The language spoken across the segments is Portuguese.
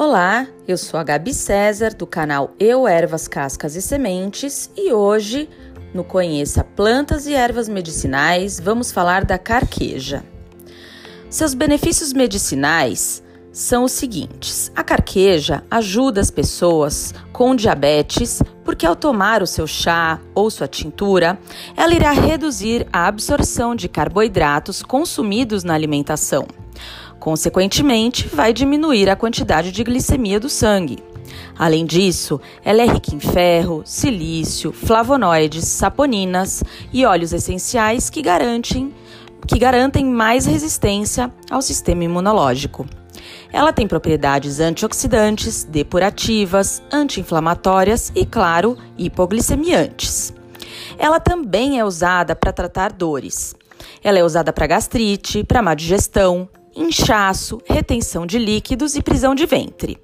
Olá, eu sou a Gabi César do canal Eu Ervas Cascas e Sementes e hoje no Conheça Plantas e Ervas Medicinais vamos falar da carqueja. Seus benefícios medicinais são os seguintes: a carqueja ajuda as pessoas com diabetes porque ao tomar o seu chá ou sua tintura, ela irá reduzir a absorção de carboidratos consumidos na alimentação. Consequentemente, vai diminuir a quantidade de glicemia do sangue. Além disso, ela é rica em ferro, silício, flavonoides, saponinas e óleos essenciais que garantem, que garantem mais resistência ao sistema imunológico. Ela tem propriedades antioxidantes, depurativas, anti-inflamatórias e, claro, hipoglicemiantes. Ela também é usada para tratar dores. Ela é usada para gastrite, para má digestão, inchaço, retenção de líquidos e prisão de ventre.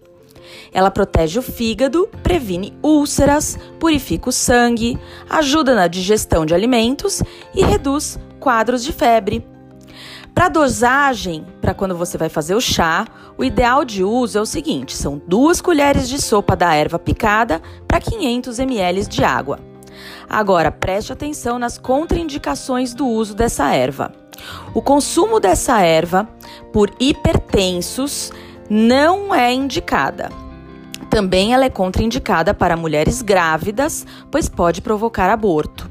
Ela protege o fígado, previne úlceras, purifica o sangue, ajuda na digestão de alimentos e reduz quadros de febre. Para dosagem, para quando você vai fazer o chá, o ideal de uso é o seguinte: são duas colheres de sopa da erva picada para 500 ml de água. Agora, preste atenção nas contraindicações do uso dessa erva. O consumo dessa erva por hipertensos não é indicada. Também ela é contraindicada para mulheres grávidas, pois pode provocar aborto.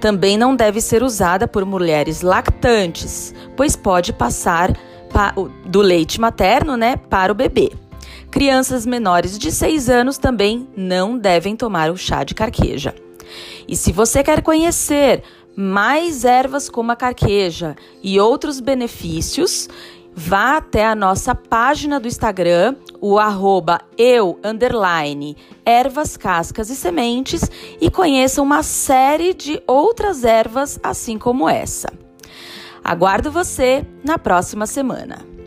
Também não deve ser usada por mulheres lactantes, pois pode passar do leite materno né, para o bebê. Crianças menores de 6 anos também não devem tomar o chá de carqueja. E se você quer conhecer mais ervas como a carqueja e outros benefícios, vá até a nossa página do Instagram, o arroba eu, underline, ervas, cascas e sementes e conheça uma série de outras ervas assim como essa. Aguardo você na próxima semana.